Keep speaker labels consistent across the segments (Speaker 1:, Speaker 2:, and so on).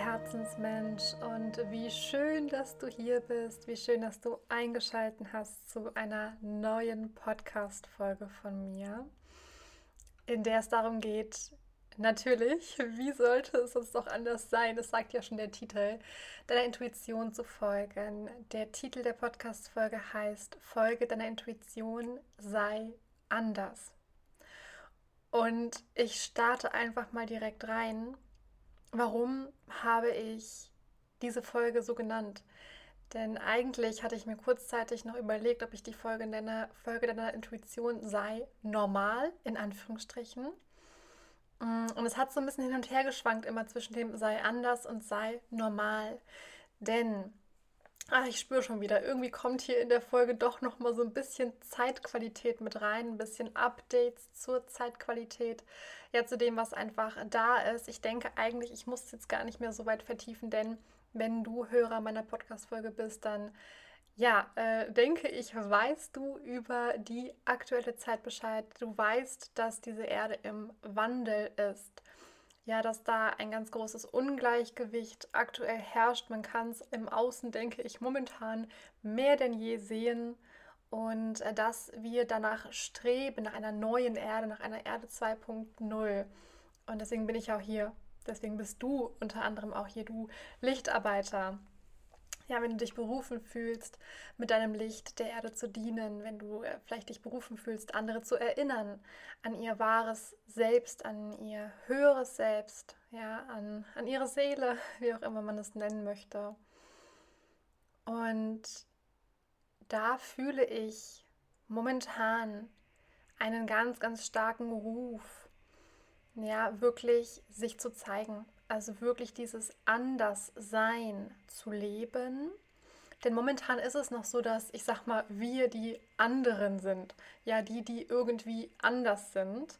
Speaker 1: Herzensmensch und wie schön, dass du hier bist, wie schön, dass du eingeschaltet hast zu einer neuen Podcast-Folge von mir, in der es darum geht, natürlich, wie sollte es sonst doch anders sein? Das sagt ja schon der Titel, deiner Intuition zu folgen. Der Titel der Podcast-Folge heißt Folge deiner Intuition sei anders. Und ich starte einfach mal direkt rein warum habe ich diese Folge so genannt? Denn eigentlich hatte ich mir kurzzeitig noch überlegt, ob ich die Folge nenne, Folge deiner Intuition sei normal, in Anführungsstrichen. Mm, und es hat so ein bisschen hin und her geschwankt, immer zwischen dem sei anders und sei normal. Denn Ah, ich spüre schon wieder, irgendwie kommt hier in der Folge doch noch mal so ein bisschen Zeitqualität mit rein, ein bisschen Updates zur Zeitqualität, ja zu dem, was einfach da ist. Ich denke eigentlich, ich muss es jetzt gar nicht mehr so weit vertiefen, denn wenn du Hörer meiner Podcast-Folge bist, dann ja, äh, denke ich, weißt du über die aktuelle Zeit Bescheid. Du weißt, dass diese Erde im Wandel ist ja, dass da ein ganz großes Ungleichgewicht aktuell herrscht. Man kann es im Außen, denke ich, momentan mehr denn je sehen. Und äh, dass wir danach streben, nach einer neuen Erde, nach einer Erde 2.0. Und deswegen bin ich auch hier. Deswegen bist du unter anderem auch hier, du Lichtarbeiter ja, wenn du dich berufen fühlst, mit deinem Licht der Erde zu dienen, wenn du äh, vielleicht dich berufen fühlst, andere zu erinnern an ihr wahres Selbst, an ihr höheres Selbst, ja, an, an ihre Seele, wie auch immer man es nennen möchte. Und da fühle ich momentan einen ganz, ganz starken Ruf, ja, wirklich sich zu zeigen, also wirklich dieses Anderssein zu leben. Denn momentan ist es noch so, dass ich sag mal, wir die anderen sind. Ja, die, die irgendwie anders sind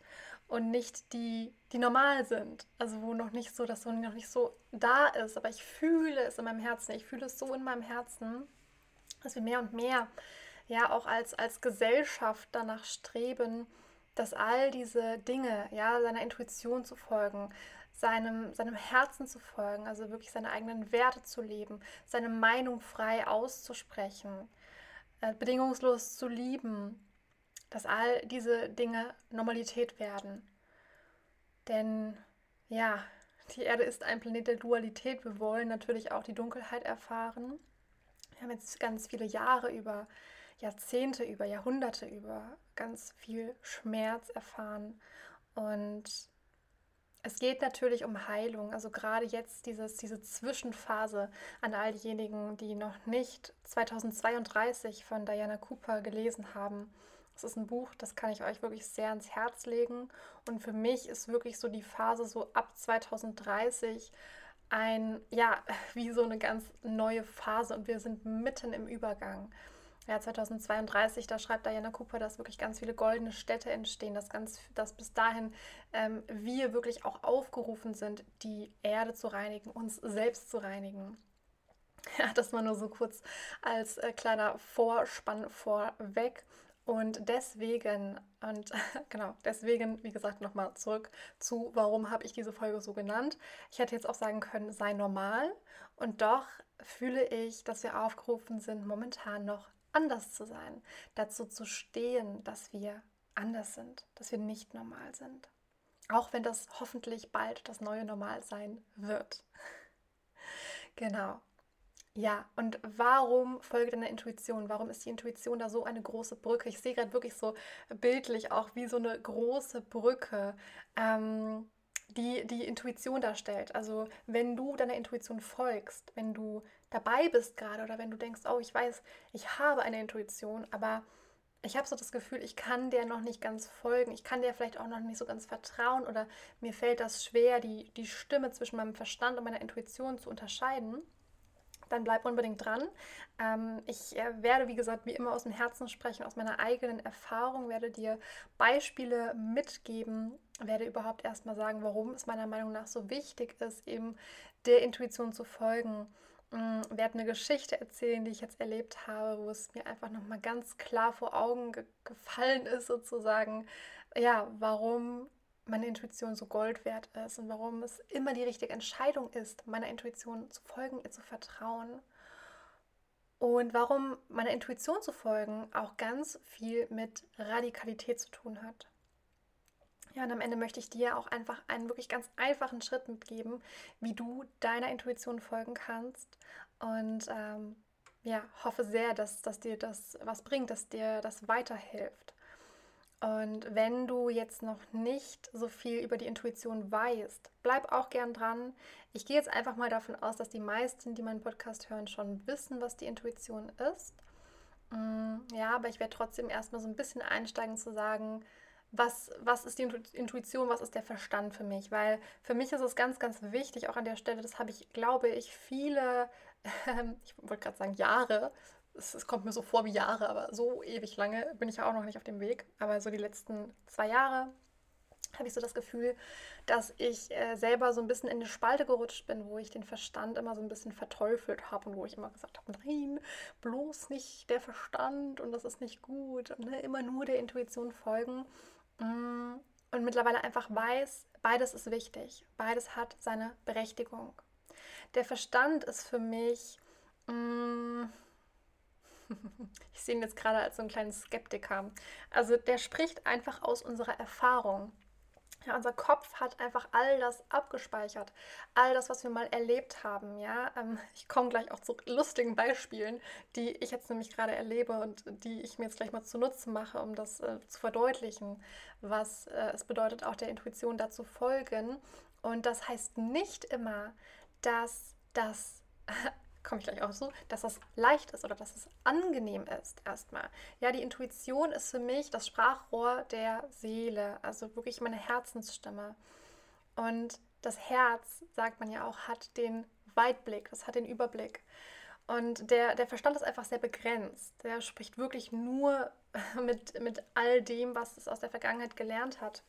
Speaker 1: und nicht die, die normal sind. Also wo noch nicht so, dass so noch nicht so da ist. Aber ich fühle es in meinem Herzen. Ich fühle es so in meinem Herzen, dass wir mehr und mehr ja auch als, als Gesellschaft danach streben, dass all diese Dinge, ja, seiner Intuition zu folgen, seinem, seinem Herzen zu folgen, also wirklich seine eigenen Werte zu leben, seine Meinung frei auszusprechen, äh, bedingungslos zu lieben, dass all diese Dinge Normalität werden. Denn ja, die Erde ist ein Planet der Dualität. Wir wollen natürlich auch die Dunkelheit erfahren. Wir haben jetzt ganz viele Jahre über, Jahrzehnte über, Jahrhunderte über ganz viel Schmerz erfahren. Und es geht natürlich um Heilung, also gerade jetzt dieses, diese Zwischenphase an all diejenigen, die noch nicht 2032 von Diana Cooper gelesen haben. Es ist ein Buch, das kann ich euch wirklich sehr ans Herz legen. Und für mich ist wirklich so die Phase so ab 2030 ein, ja, wie so eine ganz neue Phase und wir sind mitten im Übergang ja, 2032, da schreibt Diana Cooper, dass wirklich ganz viele goldene Städte entstehen, dass, ganz, dass bis dahin ähm, wir wirklich auch aufgerufen sind, die Erde zu reinigen, uns selbst zu reinigen. Ja, das mal nur so kurz als äh, kleiner Vorspann vorweg. Und deswegen, und genau, deswegen, wie gesagt, nochmal zurück zu, warum habe ich diese Folge so genannt. Ich hätte jetzt auch sagen können, sei normal. Und doch fühle ich, dass wir aufgerufen sind, momentan noch anders zu sein, dazu zu stehen, dass wir anders sind, dass wir nicht normal sind. Auch wenn das hoffentlich bald das neue Normal sein wird. genau. Ja, und warum folge deiner Intuition? Warum ist die Intuition da so eine große Brücke? Ich sehe gerade wirklich so bildlich auch wie so eine große Brücke. Ähm, die die Intuition darstellt. Also wenn du deiner Intuition folgst, wenn du dabei bist gerade oder wenn du denkst, oh, ich weiß, ich habe eine Intuition, aber ich habe so das Gefühl, ich kann der noch nicht ganz folgen, ich kann der vielleicht auch noch nicht so ganz vertrauen oder mir fällt das schwer, die, die Stimme zwischen meinem Verstand und meiner Intuition zu unterscheiden dann bleib unbedingt dran. Ähm, ich äh, werde, wie gesagt, wie immer aus dem Herzen sprechen, aus meiner eigenen Erfahrung, werde dir Beispiele mitgeben, werde überhaupt erstmal sagen, warum es meiner Meinung nach so wichtig ist, eben der Intuition zu folgen. Ähm, werde eine Geschichte erzählen, die ich jetzt erlebt habe, wo es mir einfach nochmal ganz klar vor Augen ge gefallen ist, sozusagen, ja, warum meine Intuition so Gold wert ist und warum es immer die richtige Entscheidung ist, meiner Intuition zu folgen, ihr zu vertrauen. Und warum meiner Intuition zu folgen auch ganz viel mit Radikalität zu tun hat. Ja, und am Ende möchte ich dir auch einfach einen wirklich ganz einfachen Schritt mitgeben, wie du deiner Intuition folgen kannst. Und ähm, ja, hoffe sehr, dass, dass dir das was bringt, dass dir das weiterhilft. Und wenn du jetzt noch nicht so viel über die Intuition weißt, bleib auch gern dran. Ich gehe jetzt einfach mal davon aus, dass die meisten, die meinen Podcast hören, schon wissen, was die Intuition ist. Mm, ja, aber ich werde trotzdem erstmal so ein bisschen einsteigen zu sagen, was, was ist die Intuition, was ist der Verstand für mich? Weil für mich ist es ganz, ganz wichtig, auch an der Stelle, das habe ich, glaube ich, viele, äh, ich wollte gerade sagen Jahre es, es, kommt mir so vor wie Jahre, aber so ewig lange bin ich ja auch noch nicht auf dem Weg. Aber so die letzten zwei Jahre habe ich so das Gefühl, dass ich äh, selber so ein bisschen in eine Spalte gerutscht bin, wo ich den Verstand immer so ein bisschen verteufelt habe und wo ich immer gesagt habe, nein, bloß nicht der Verstand und das ist nicht gut und ne, immer nur der Intuition folgen. Mm, und mittlerweile einfach weiß, beides ist wichtig, beides hat seine Berechtigung. Der Verstand ist für mich... Mm, ich sehe ihn jetzt gerade als so einen kleinen Skeptiker. Also der spricht einfach aus unserer Erfahrung. Ja, unser Kopf hat einfach all das abgespeichert, all das, was wir mal erlebt haben. Ja, ähm, ich komme gleich auch zu lustigen Beispielen, die ich jetzt nämlich gerade erlebe und die ich mir jetzt gleich mal zu Nutzen mache, um das äh, zu verdeutlichen, was äh, es bedeutet, auch der Intuition dazu folgen. Und das heißt nicht immer, dass das komme ich gleich auch so, dass das leicht ist oder dass es angenehm ist erstmal. Ja, die Intuition ist für mich das Sprachrohr der Seele, also wirklich meine Herzensstimme. Und das Herz, sagt man ja auch, hat den Weitblick, das hat den Überblick. Und der, der Verstand ist einfach sehr begrenzt. Der spricht wirklich nur mit, mit all dem, was es aus der Vergangenheit gelernt hat.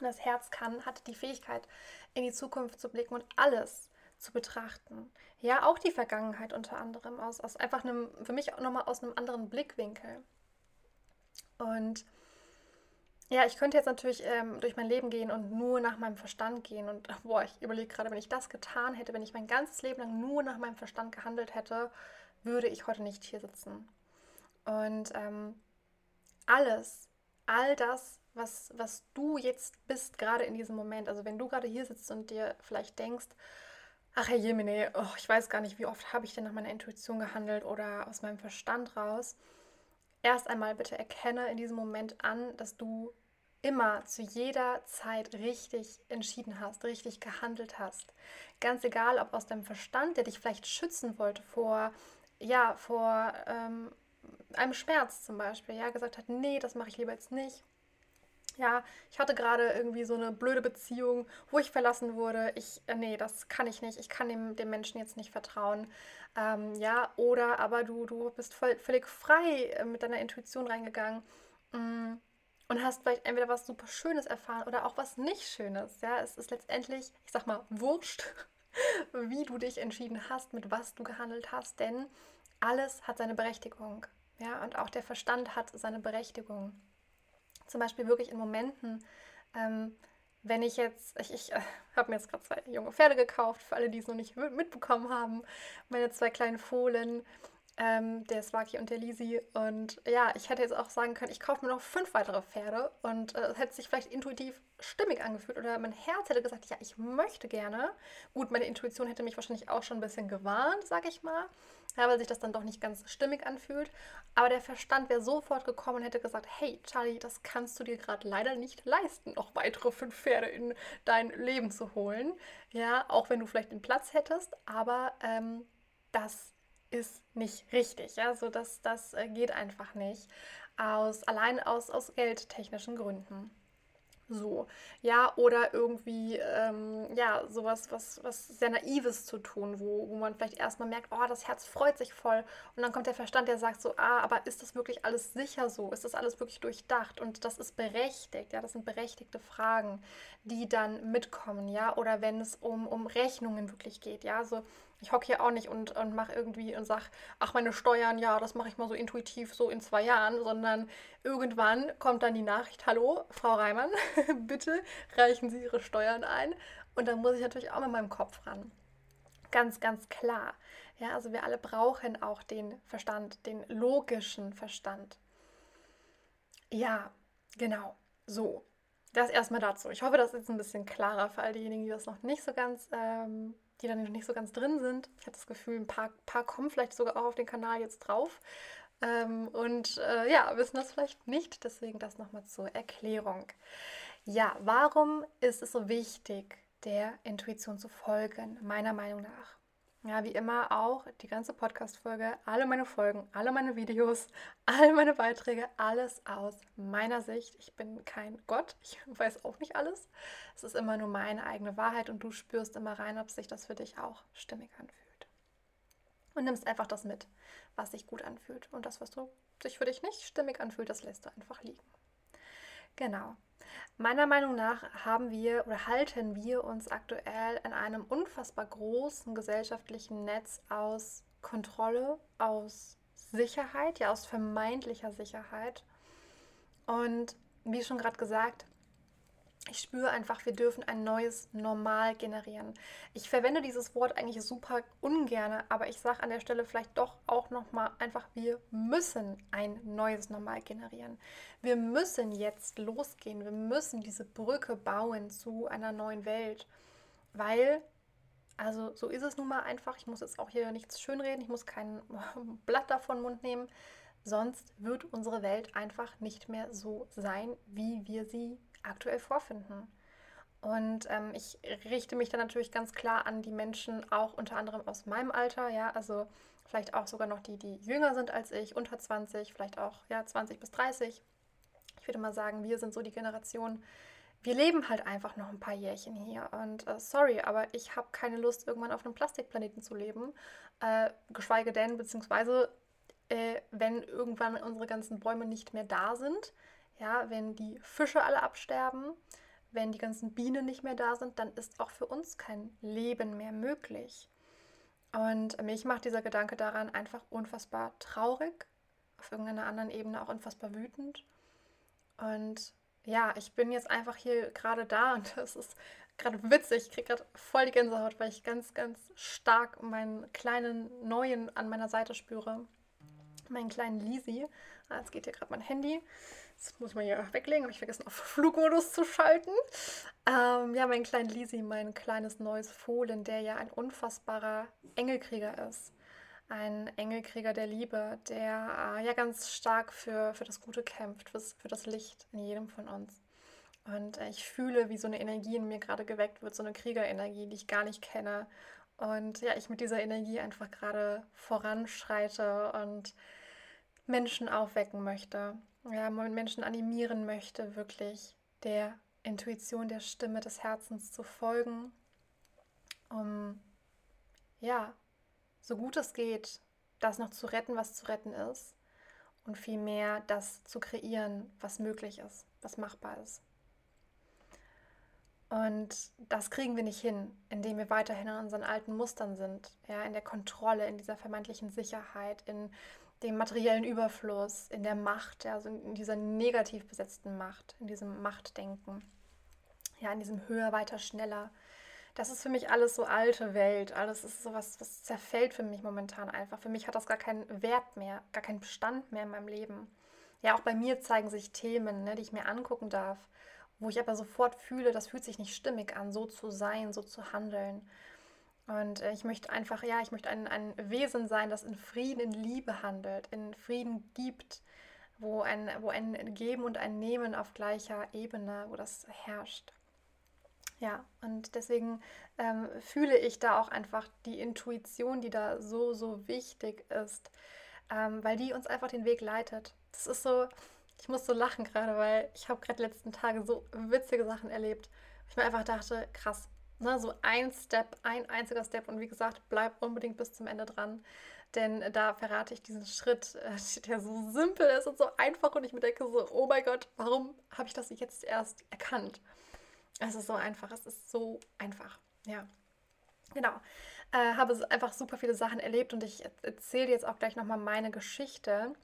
Speaker 1: Und das Herz kann, hat die Fähigkeit, in die Zukunft zu blicken und alles zu betrachten. Ja, auch die Vergangenheit unter anderem aus, aus einfach einem, für mich auch nochmal aus einem anderen Blickwinkel. Und ja, ich könnte jetzt natürlich ähm, durch mein Leben gehen und nur nach meinem Verstand gehen. Und boah, ich überlege gerade, wenn ich das getan hätte, wenn ich mein ganzes Leben lang nur nach meinem Verstand gehandelt hätte, würde ich heute nicht hier sitzen. Und ähm, alles, all das, was, was du jetzt bist, gerade in diesem Moment, also wenn du gerade hier sitzt und dir vielleicht denkst, ach Herr Jemine, oh, ich weiß gar nicht, wie oft habe ich denn nach meiner Intuition gehandelt oder aus meinem Verstand raus. Erst einmal bitte erkenne in diesem Moment an, dass du immer zu jeder Zeit richtig entschieden hast, richtig gehandelt hast. Ganz egal, ob aus deinem Verstand, der dich vielleicht schützen wollte vor, ja, vor ähm, einem Schmerz zum Beispiel, ja, gesagt hat, nee, das mache ich lieber jetzt nicht ja, ich hatte gerade irgendwie so eine blöde Beziehung, wo ich verlassen wurde. Ich, äh, nee, das kann ich nicht. Ich kann dem, dem Menschen jetzt nicht vertrauen. Ähm, ja, oder aber du, du bist voll, völlig frei äh, mit deiner Intuition reingegangen mm, und hast vielleicht entweder was super Schönes erfahren oder auch was nicht Schönes. Ja, es ist letztendlich, ich sag mal, wurscht, wie du dich entschieden hast, mit was du gehandelt hast, denn alles hat seine Berechtigung. Ja, und auch der Verstand hat seine Berechtigung. Zum Beispiel wirklich in Momenten, ähm, wenn ich jetzt, ich, ich äh, habe mir jetzt gerade zwei junge Pferde gekauft, für alle, die es noch nicht mitbekommen haben, meine zwei kleinen Fohlen, ähm, der Swaki und der Lisi. Und ja, ich hätte jetzt auch sagen können, ich kaufe mir noch fünf weitere Pferde und äh, es hätte sich vielleicht intuitiv stimmig angefühlt oder mein Herz hätte gesagt, ja, ich möchte gerne. Gut, meine Intuition hätte mich wahrscheinlich auch schon ein bisschen gewarnt, sage ich mal ja, weil sich das dann doch nicht ganz stimmig anfühlt. Aber der Verstand wäre sofort gekommen und hätte gesagt, hey Charlie, das kannst du dir gerade leider nicht leisten, noch weitere fünf Pferde in dein Leben zu holen. Ja, auch wenn du vielleicht den Platz hättest, aber ähm, das ist nicht richtig. Ja, so das, das äh, geht einfach nicht. Aus, allein aus, aus geldtechnischen Gründen. So, ja, oder irgendwie, ähm, ja, sowas, was, was sehr Naives zu tun, wo, wo man vielleicht erstmal merkt, oh, das Herz freut sich voll. Und dann kommt der Verstand, der sagt so, ah, aber ist das wirklich alles sicher so? Ist das alles wirklich durchdacht? Und das ist berechtigt, ja, das sind berechtigte Fragen, die dann mitkommen, ja, oder wenn es um, um Rechnungen wirklich geht, ja, so, Ich hocke hier auch nicht und, und mache irgendwie und sage, ach, meine Steuern, ja, das mache ich mal so intuitiv, so in zwei Jahren, sondern irgendwann kommt dann die Nachricht, hallo, Frau Reimann, bitte reichen Sie Ihre Steuern ein. Und dann muss ich natürlich auch mit meinem Kopf ran. Ganz, ganz klar. Ja, also wir alle brauchen auch den Verstand, den logischen Verstand. Ja, genau. So, das erstmal dazu. Ich hoffe, das ist ein bisschen klarer für all diejenigen, die das noch nicht so ganz ähm, die dann noch nicht so ganz drin sind. Ich habe das Gefühl, ein paar, paar kommen vielleicht sogar auch auf den Kanal jetzt drauf. Ähm, und äh, ja, wissen das vielleicht nicht. Deswegen das nochmal zur Erklärung. Ja, warum ist es so wichtig, der Intuition zu folgen, meiner Meinung nach? Ja, wie immer auch die ganze Podcast-Folge, alle meine Folgen, alle meine Videos, alle meine Beiträge, alles aus meiner Sicht. Ich bin kein Gott, ich weiß auch nicht alles. Es ist immer nur meine eigene Wahrheit und du spürst immer rein, ob sich das für dich auch stimmig anfühlt. Und nimmst einfach das mit, was sich gut anfühlt. Und das, was du, sich für dich nicht stimmig anfühlt, das lässt du einfach liegen. Genau. Meiner Meinung nach haben wir oder halten wir uns aktuell in einem unfassbar großen gesellschaftlichen Netz aus Kontrolle, aus Sicherheit, ja aus vermeintlicher Sicherheit. Und wie schon gerade gesagt, ich spüre einfach, wir dürfen ein neues Normal generieren. Ich verwende dieses Wort eigentlich super ungern, aber ich sage an der Stelle vielleicht doch auch nochmal einfach, wir müssen ein neues Normal generieren. Wir müssen jetzt losgehen, wir müssen diese Brücke bauen zu einer neuen Welt, weil, also so ist es nun mal einfach, ich muss jetzt auch hier nichts schönreden, ich muss kein Blatt davon Mund nehmen, sonst wird unsere Welt einfach nicht mehr so sein, wie wir sie aktuell vorfinden. Und ähm, ich richte mich dann natürlich ganz klar an die Menschen, auch unter anderem aus meinem Alter, ja, also vielleicht auch sogar noch die, die jünger sind als ich, unter 20, vielleicht auch ja 20 bis 30. Ich würde mal sagen, wir sind so die Generation, wir leben halt einfach noch ein paar Jährchen hier. Und äh, sorry, aber ich habe keine Lust, irgendwann auf einem Plastikplaneten zu leben. Äh, geschweige denn, beziehungsweise, äh, wenn irgendwann unsere ganzen Bäume nicht mehr da sind, ja, wenn die Fische alle absterben, wenn die ganzen Bienen nicht mehr da sind, dann ist auch für uns kein Leben mehr möglich. Und mich macht dieser Gedanke daran einfach unfassbar traurig, auf irgendeiner anderen Ebene auch unfassbar wütend. Und ja, ich bin jetzt einfach hier gerade da und es ist gerade witzig. Ich kriege gerade voll die Gänsehaut, weil ich ganz, ganz stark meinen kleinen Neuen an meiner Seite spüre. Meinen kleinen Lisi. Ah, jetzt geht hier gerade mein Handy. Das muss man ja weglegen, habe ich vergessen, auf Flugmodus zu schalten. Ähm, ja, mein kleiner Lisi, mein kleines neues Fohlen, der ja ein unfassbarer Engelkrieger ist. Ein Engelkrieger der Liebe, der äh, ja ganz stark für, für das Gute kämpft, für, für das Licht in jedem von uns. Und äh, ich fühle, wie so eine Energie in mir gerade geweckt wird, so eine Kriegerenergie, die ich gar nicht kenne. Und ja, ich mit dieser Energie einfach gerade voranschreite und Menschen aufwecken möchte ja, Menschen animieren möchte, wirklich der Intuition, der Stimme des Herzens zu folgen, um ja, so gut es geht, das noch zu retten, was zu retten ist und vielmehr das zu kreieren, was möglich ist, was machbar ist. Und das kriegen wir nicht hin, indem wir weiterhin in unseren alten Mustern sind, ja, in der Kontrolle, in dieser vermeintlichen Sicherheit, in dem materiellen Überfluss, in der Macht, also in dieser negativ besetzten Macht, in diesem Machtdenken, ja, in diesem höher, weiter, schneller. Das ist für mich alles so alte Welt. Alles ist sowas, was zerfällt für mich momentan einfach. Für mich hat das gar keinen Wert mehr, gar keinen Bestand mehr in meinem Leben. Ja, auch bei mir zeigen sich Themen, ne, die ich mir angucken darf, wo ich aber sofort fühle, das fühlt sich nicht stimmig an, so zu sein, so zu handeln. Und äh, ich möchte einfach, ja, ich möchte ein, ein Wesen sein, das in Frieden, in Liebe handelt, in Frieden gibt, wo ein, wo ein Geben und ein Nehmen auf gleicher Ebene, wo das herrscht. Ja, und deswegen ähm, fühle ich da auch einfach die Intuition, die da so, so wichtig ist, ähm, weil die uns einfach den Weg leitet. Das ist so, ich muss so lachen gerade, weil ich habe gerade letzten Tage so witzige Sachen erlebt. Ich mir einfach dachte, krass, Ne, so ein Step, ein einziger Step und wie gesagt, bleib unbedingt bis zum Ende dran, denn da verrate ich diesen Schritt, äh, der so simpel ist und so einfach und ich mir denke so, oh mein Gott, warum habe ich das jetzt erst erkannt? Es ist so einfach, es ist so einfach, ja. Genau. äh, habe einfach super viele Sachen erlebt und ich erzähle jetzt auch gleich nochmal meine Geschichte.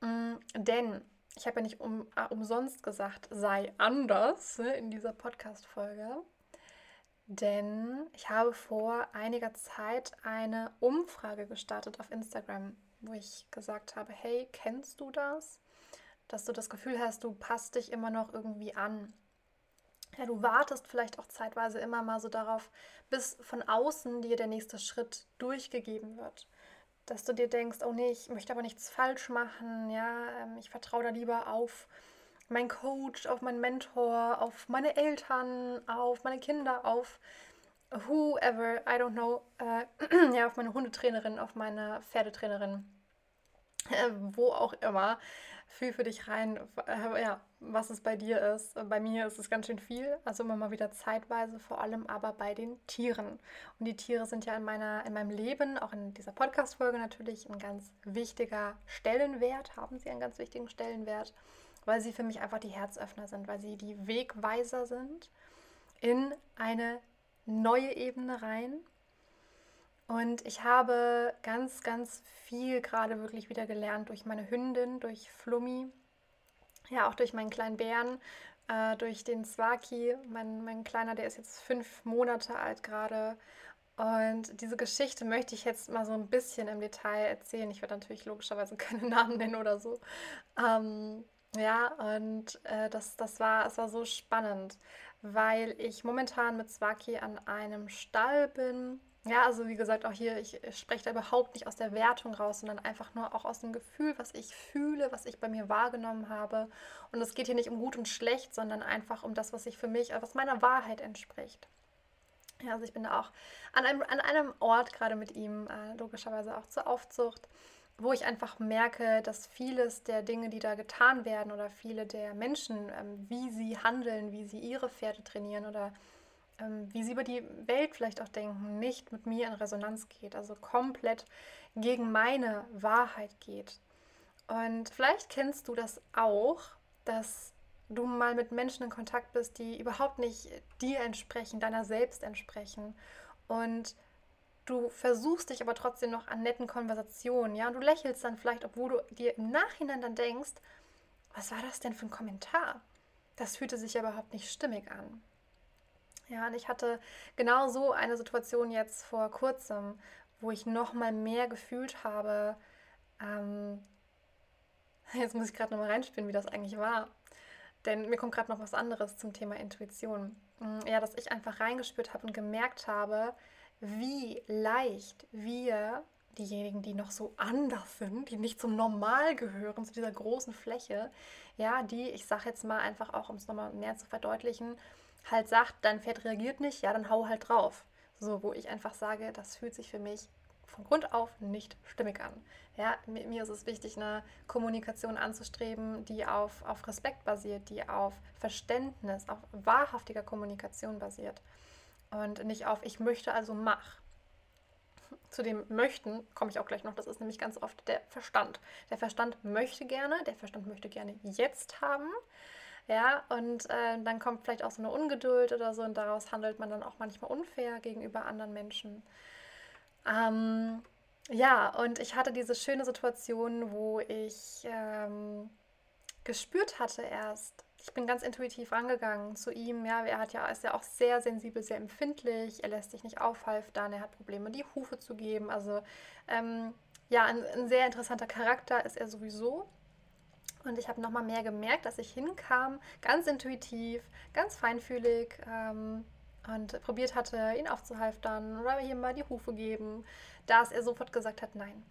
Speaker 1: Mm, denn ich habe ja nicht um, äh, umsonst gesagt, sei anders ne, in dieser Podcast-Folge. Denn ich habe vor einiger Zeit eine Umfrage gestartet auf Instagram, wo ich gesagt habe, hey, kennst du das? Dass du das Gefühl hast, du passt dich immer noch irgendwie an. Ja, du wartest vielleicht auch zeitweise immer mal so darauf, bis von außen dir der nächste Schritt durchgegeben wird. Dass du dir denkst, oh nee, ich möchte aber nichts falsch machen, ja, ähm, ich vertraue da lieber auf meinen Coach, auf meinen Mentor, auf meine Eltern, auf meine Kinder, auf whoever, I don't know, äh, ja, auf meine Hundetrainerin, auf meine Pferdetrainerin, äh, wo auch immer. Fühl für dich rein, äh, ja, was es bei dir ist. Bei mir ist es ganz schön viel, also immer mal wieder zeitweise, vor allem aber bei den Tieren. Und die Tiere sind ja in, meiner, in meinem Leben, auch in dieser Podcast-Folge natürlich, ein ganz wichtiger Stellenwert, haben sie einen ganz wichtigen Stellenwert weil sie für mich einfach die Herzöffner sind, weil sie die Wegweiser sind in eine neue Ebene rein. Und ich habe ganz, ganz viel gerade wirklich wieder gelernt durch meine Hündin, durch Flummi, ja auch durch meinen kleinen Bären, äh, durch den Swaki. Mein, mein Kleiner, der ist jetzt fünf Monate alt gerade. Und diese Geschichte möchte ich jetzt mal so ein bisschen im Detail erzählen. Ich werde natürlich logischerweise keine Namen nennen oder so. Ähm, ja, und äh, das, das war, es war so spannend, weil ich momentan mit Swaki an einem Stall bin. Ja, also wie gesagt, auch hier, ich spreche da überhaupt nicht aus der Wertung raus, sondern einfach nur auch aus dem Gefühl, was ich fühle, was ich bei mir wahrgenommen habe. Und es geht hier nicht um gut und schlecht, sondern einfach um das, was ich für mich, was meiner Wahrheit entspricht. Ja, also ich bin da auch an einem, an einem Ort gerade mit ihm, äh, logischerweise auch zur Aufzucht wo ich einfach merke, dass vieles der Dinge, die da getan werden oder viele der Menschen, ähm, wie sie handeln, wie sie ihre Pferde trainieren oder ähm, wie sie über die Welt vielleicht auch denken, nicht mit mir in Resonanz geht, also komplett gegen meine Wahrheit geht. Und vielleicht kennst du das auch, dass du mal mit Menschen in Kontakt bist, die überhaupt nicht dir entsprechen, deiner selbst entsprechen. Und du versuchst dich aber trotzdem noch an netten Konversationen, ja, und du lächelst dann vielleicht, obwohl du dir im Nachhinein dann denkst, was war das denn für ein Kommentar? Das fühlte sich ja überhaupt nicht stimmig an. Ja, und ich hatte genau so eine Situation jetzt vor kurzem, wo ich noch mal mehr gefühlt habe. Ähm, jetzt muss ich gerade noch mal reinspielen, wie das eigentlich war. Denn mir kommt gerade noch was anderes zum Thema Intuition. Mm, ja, dass ich einfach reingespürt habe und gemerkt habe, wie leicht wir, diejenigen, die noch so anders sind, die nicht zum Normal gehören, zu dieser großen Fläche, ja, die, ich sage jetzt mal einfach auch, um es nochmal mehr zu verdeutlichen, halt sagt, dein Pferd reagiert nicht, ja, dann hau halt drauf. So, wo ich einfach sage, das fühlt sich für mich von Grund auf nicht stimmig an. Ja, mir, ist es wichtig, eine Kommunikation anzustreben, die auf, auf Respekt basiert, die auf Verständnis, auf wahrhaftiger Kommunikation basiert und nicht auf ich möchte, also mach. Zu dem Möchten komme ich auch gleich noch. Das ist nämlich ganz oft der Verstand. Der Verstand möchte gerne, der Verstand möchte gerne jetzt haben. Ja, und äh, dann kommt vielleicht auch so eine Ungeduld oder so und daraus handelt man dann auch manchmal unfair gegenüber anderen Menschen. Ähm, ja, und ich hatte diese schöne Situation, wo ich ähm, gespürt hatte erst, ich bin ganz intuitiv rangegangen zu ihm. Ja, er hat ja, ist ja auch sehr sensibel, sehr empfindlich. Er lässt sich nicht aufhalftern. Er hat Probleme, die Hufe zu geben. Also ähm, ja, ein, ein, sehr interessanter Charakter ist er sowieso. Und ich habe nochmal mehr gemerkt, dass ich hinkam, ganz intuitiv, ganz feinfühlig ähm, und probiert hatte, ihn aufzuhalftern oder hier mal die Hufe geben, dass er sofort gesagt hat, nein.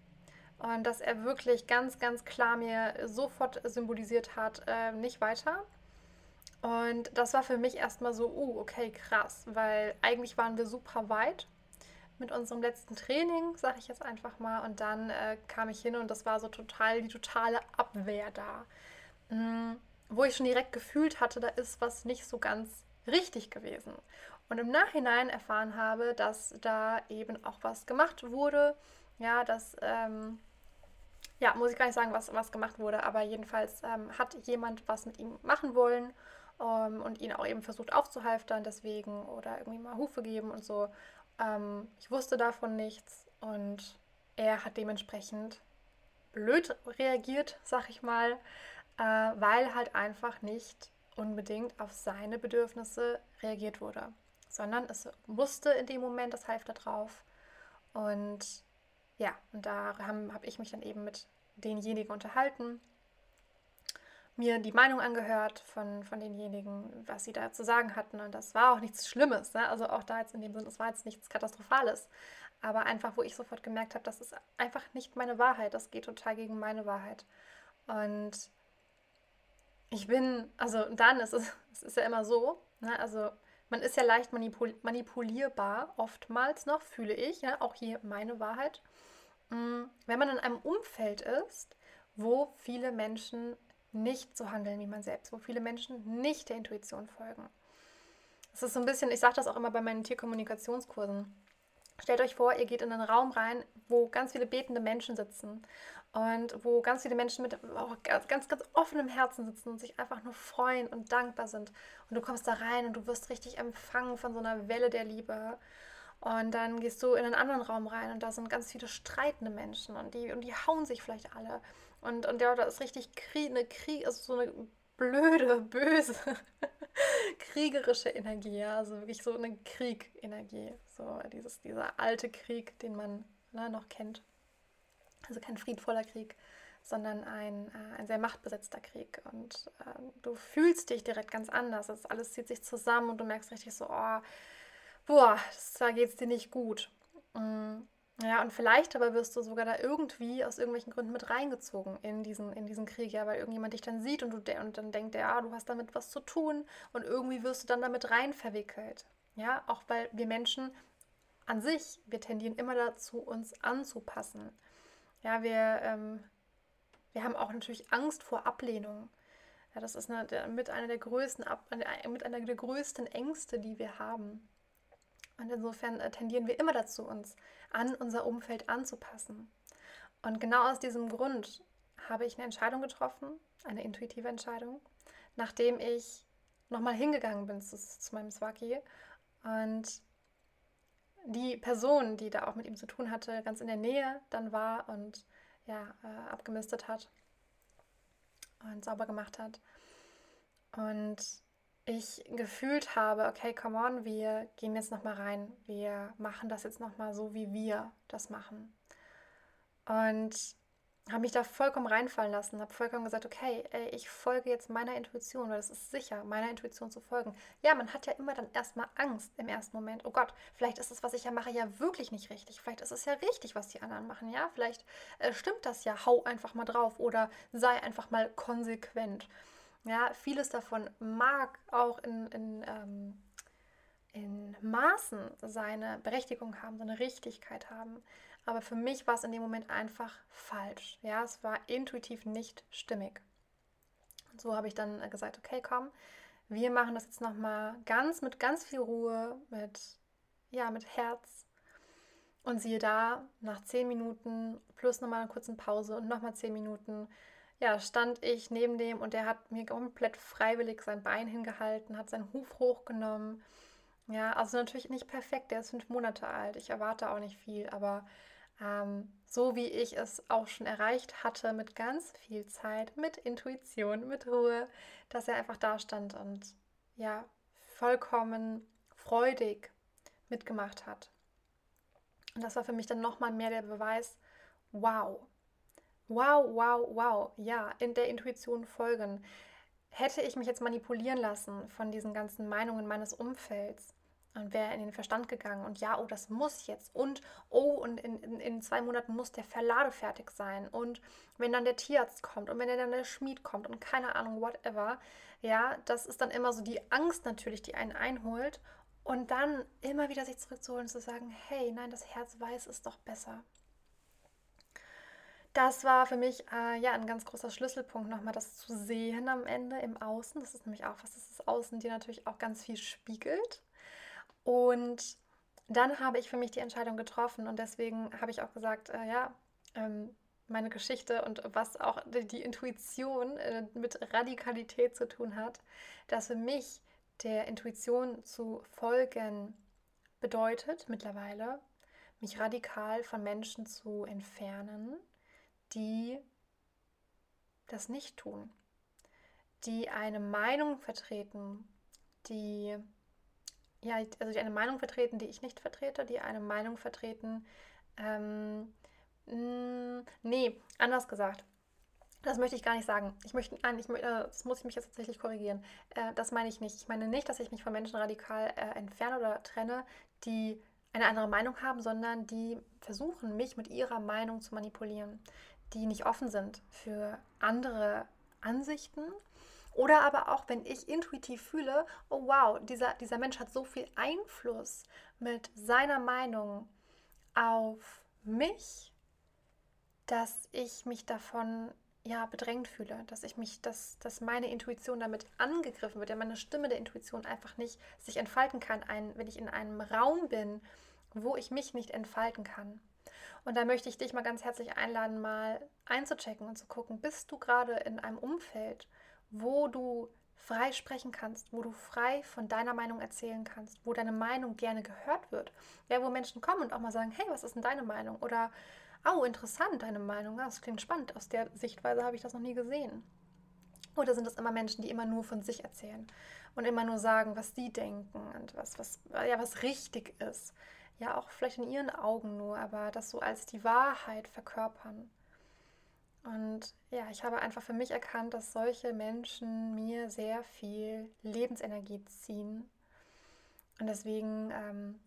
Speaker 1: Und dass er wirklich ganz, ganz klar mir sofort symbolisiert hat, äh, nicht weiter. Und das war für mich erstmal so, uh, okay, krass, weil eigentlich waren wir super weit mit unserem letzten Training, sage ich jetzt einfach mal. Und dann äh, kam ich hin und das war so total die totale Abwehr da. Mhm, wo ich schon direkt gefühlt hatte, da ist was nicht so ganz richtig gewesen. Und im Nachhinein erfahren habe, dass da eben auch was gemacht wurde. Ja, dass, ähm, ja, muss ich gar nicht sagen, was, was gemacht wurde, aber jedenfalls ähm, hat jemand was mit ihm machen wollen ähm, und ihn auch eben versucht aufzuhalftern deswegen oder irgendwie mal Hufe geben und so. Ähm, ich wusste davon nichts und er hat dementsprechend blöd reagiert, sag ich mal, äh, weil halt einfach nicht unbedingt auf seine Bedürfnisse reagiert wurde, sondern es musste in dem Moment das Halfter drauf. Und ja, und da habe hab ich mich dann eben mit denjenigen unterhalten, mir die Meinung angehört von, von denjenigen, was sie da zu sagen hatten. Und das war auch nichts Schlimmes. Ne? Also auch da jetzt in dem Sinne, es war jetzt nichts Katastrophales. Aber einfach, wo ich sofort gemerkt habe, das ist einfach nicht meine Wahrheit. Das geht total gegen meine Wahrheit. Und ich bin, also dann ist es, es ist ja immer so, ne? also man ist ja leicht manipul manipulierbar, oftmals noch, fühle ich, ja? auch hier meine Wahrheit. Mm, wenn man in einem Umfeld ist, wo viele Menschen nicht so handeln wie man selbst, wo viele Menschen nicht der Intuition folgen. Es ist so ein bisschen, ich sage das auch immer bei meinen Tierkommunikationskursen. Stellt euch vor, ihr geht in einen Raum rein, wo ganz viele betende Menschen sitzen und wo ganz viele Menschen mit ganz, ganz, ganz offenem Herzen sitzen und sich einfach nur freuen und dankbar sind. Und du kommst da rein und du wirst richtig empfangen von so einer Welle der Liebe. Und dann gehst du in einen anderen Raum rein und da sind ganz viele streitende Menschen und die, und die hauen sich vielleicht alle. Und, und ja, da ist richtig Krieg, eine Krieg, also so eine blöde, böse, kriegerische Energie, ja, also wirklich so eine Kriegenergie, so dieses, dieser alte Krieg, den man ne, noch kennt. Also kein friedvoller Krieg, sondern ein, äh, ein sehr machtbesetzter Krieg. Und äh, du fühlst dich direkt ganz anders. Das alles zieht sich zusammen und du merkst richtig so, oh, boah, da geht es dir nicht gut. Mm. Ja, und vielleicht aber wirst du sogar da irgendwie aus irgendwelchen Gründen mit reingezogen in diesen, in diesen Krieg, ja, weil irgendjemand dich dann sieht und, du, und dann denkt, ja, du hast damit was zu tun und irgendwie wirst du dann damit rein verwickelt. Ja, auch weil wir Menschen an sich, wir tendieren immer dazu, uns anzupassen. Ja, wir, ähm, wir haben auch natürlich Angst vor Ablehnung. Ja, das ist eine, mit einer der größten, mit einer der größten Ängste, die wir haben. Und insofern äh, tendieren wir immer dazu, uns an unser Umfeld anzupassen. Und genau aus diesem Grund habe ich eine Entscheidung getroffen, eine intuitive Entscheidung, nachdem ich nochmal hingegangen bin zu, zu meinem Swaki und die Person, die da auch mit ihm zu tun hatte, ganz in der Nähe dann war und ja, äh, abgemistet hat und sauber gemacht hat. Und ich gefühlt habe, okay, come on, wir gehen jetzt nochmal rein. Wir machen das jetzt nochmal so, wie wir das machen. Und habe mich da vollkommen reinfallen lassen, habe vollkommen gesagt, okay, ey, ich folge jetzt meiner Intuition, weil es ist sicher, meiner Intuition zu folgen. Ja, man hat ja immer dann erstmal Angst im ersten Moment. Oh Gott, vielleicht ist es, was ich ja mache, ja wirklich nicht richtig. Vielleicht ist es ja richtig, was die anderen machen. Ja, vielleicht äh, stimmt das ja. Hau einfach mal drauf oder sei einfach mal konsequent. Ja, vieles davon mag auch in, in, ähm, in Maßen seine Berechtigung haben, seine Richtigkeit haben. Aber für mich war es in dem Moment einfach falsch. Ja, es war intuitiv nicht stimmig. Und so habe ich dann gesagt, okay, komm, wir machen das jetzt nochmal ganz mit ganz viel Ruhe, mit, ja, mit Herz. Und siehe da, nach zehn Minuten plus nochmal eine kurze Pause und nochmal zehn Minuten ja, stand ich neben dem und der hat mir komplett freiwillig sein Bein hingehalten, hat seinen Huf hochgenommen. Ja, also natürlich nicht perfekt, der ist fünf Monate alt. Ich erwarte auch nicht viel, aber ähm, so wie ich es auch schon erreicht hatte, mit ganz viel Zeit, mit Intuition, mit Ruhe, dass er einfach da stand und ja, vollkommen freudig mitgemacht hat. Und das war für mich dann nochmal mehr der Beweis, wow, Wow, wow, wow. Ja, in der Intuition folgen. Hätte ich mich jetzt manipulieren lassen von diesen ganzen Meinungen meines Umfelds und wäre in den Verstand gegangen. Und ja, oh, das muss jetzt. Und oh, und in, in, in zwei Monaten muss der Verlade fertig sein. Und wenn dann der Tierarzt kommt und wenn dann der Schmied kommt und keine Ahnung, whatever, ja, das ist dann immer so die Angst natürlich, die einen einholt. Und dann immer wieder sich zurückzuholen und zu sagen, hey, nein, das Herz weiß es doch besser das war für mich äh, ja ein ganz großer Schlüsselpunkt, nochmal das zu sehen am Ende im Außen. Das ist nämlich auch was, das das Außen dir natürlich auch ganz viel spiegelt. Und dann habe ich für mich die Entscheidung getroffen und deswegen habe ich auch gesagt, äh, ja, ähm, meine Geschichte und was auch die, die Intuition äh, mit Radikalität zu tun hat, dass für mich der Intuition zu folgen bedeutet mittlerweile, mich radikal von Menschen zu entfernen, die das nicht tun, die eine Meinung vertreten, die ja, also die eine Meinung vertreten, die ich nicht vertrete, die eine Meinung vertreten, ähm, mh, nee, anders gesagt. Das möchte ich gar nicht sagen. Ich möchte, nein, ich, äh, das muss ich mich jetzt tatsächlich korrigieren. Äh, das meine ich nicht. Ich meine nicht, dass ich mich von Menschen radikal äh, entferne oder trenne, die eine andere Meinung haben, sondern die versuchen, mich mit ihrer Meinung zu manipulieren, die nicht offen sind für andere Ansichten. Oder aber auch, wenn ich intuitiv fühle, oh wow, dieser, dieser Mensch hat so viel Einfluss mit seiner Meinung auf mich, dass ich mich davon ja bedrängt fühle, dass ich mich, dass, dass meine Intuition damit angegriffen wird, ja meine Stimme der Intuition einfach nicht sich entfalten kann, ein, wenn ich in einem Raum bin, wo ich mich nicht entfalten kann. Und da möchte ich dich mal ganz herzlich einladen, mal einzuchecken und zu gucken, bist du gerade in einem Umfeld, wo du frei sprechen kannst, wo du frei von deiner Meinung erzählen kannst, wo deine Meinung gerne gehört wird. Ja, wo Menschen kommen und auch mal sagen, hey, was ist denn deine Meinung? Oder oh, interessant, deine Meinung, das klingt spannend, aus der Sichtweise habe ich das noch nie gesehen. Oder sind das immer Menschen, die immer nur von sich erzählen und immer nur sagen, was sie denken und was, was, ja, was richtig ist. Ja, auch vielleicht in ihren Augen nur, aber das so als die Wahrheit verkörpern. Und ja, ich habe einfach für mich erkannt, dass solche Menschen mir sehr viel Lebensenergie ziehen. Und deswegen ähm,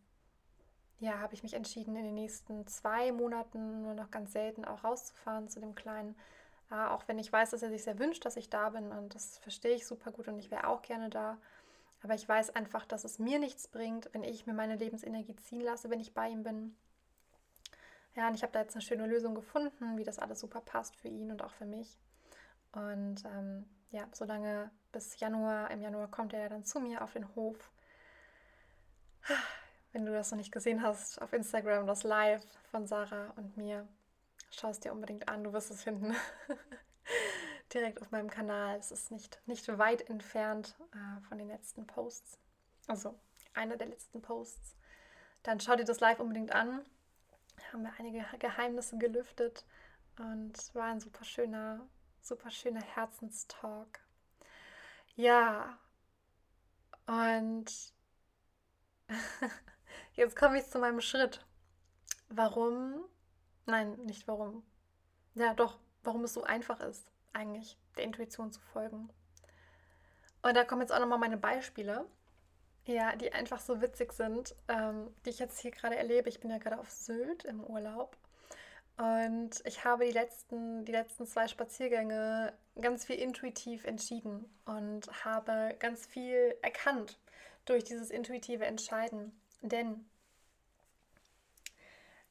Speaker 1: ja, habe ich mich entschieden, in den nächsten zwei Monaten nur noch ganz selten auch rauszufahren zu dem Kleinen. Äh, auch wenn ich weiß, dass er sich sehr wünscht, dass ich da bin und das verstehe ich super gut und ich wäre auch gerne da. Aber ich weiß einfach, dass es mir nichts bringt, wenn ich mir meine Lebensenergie ziehen lasse, wenn ich bei ihm bin. Ja, und ich habe da jetzt eine schöne Lösung gefunden, wie das alles super passt für ihn und auch für mich. Und ähm, ja, solange bis Januar, im Januar kommt er ja dann zu mir auf den Hof wenn du das noch nicht gesehen hast, auf Instagram das Live von Sarah und mir, schau es dir unbedingt an, du wirst es finden. Direkt auf meinem Kanal. Es ist nicht, nicht weit entfernt äh, von den letzten Posts. Also einer der letzten Posts. Dann schau dir das Live unbedingt an. Haben wir einige Geheimnisse gelüftet und war ein super schöner, super schöner Herzenstalk. Ja, und Jetzt komme ich zu meinem Schritt. Warum? Nein, nicht warum. Ja, doch, warum es so einfach ist, eigentlich der Intuition zu folgen. Und da kommen jetzt auch nochmal meine Beispiele, ja, die einfach so witzig sind, ähm, die ich jetzt hier gerade erlebe. Ich bin ja gerade auf Sylt im Urlaub. Und ich habe die letzten, die letzten zwei Spaziergänge ganz viel intuitiv entschieden und habe ganz viel erkannt durch dieses intuitive Entscheiden. Denn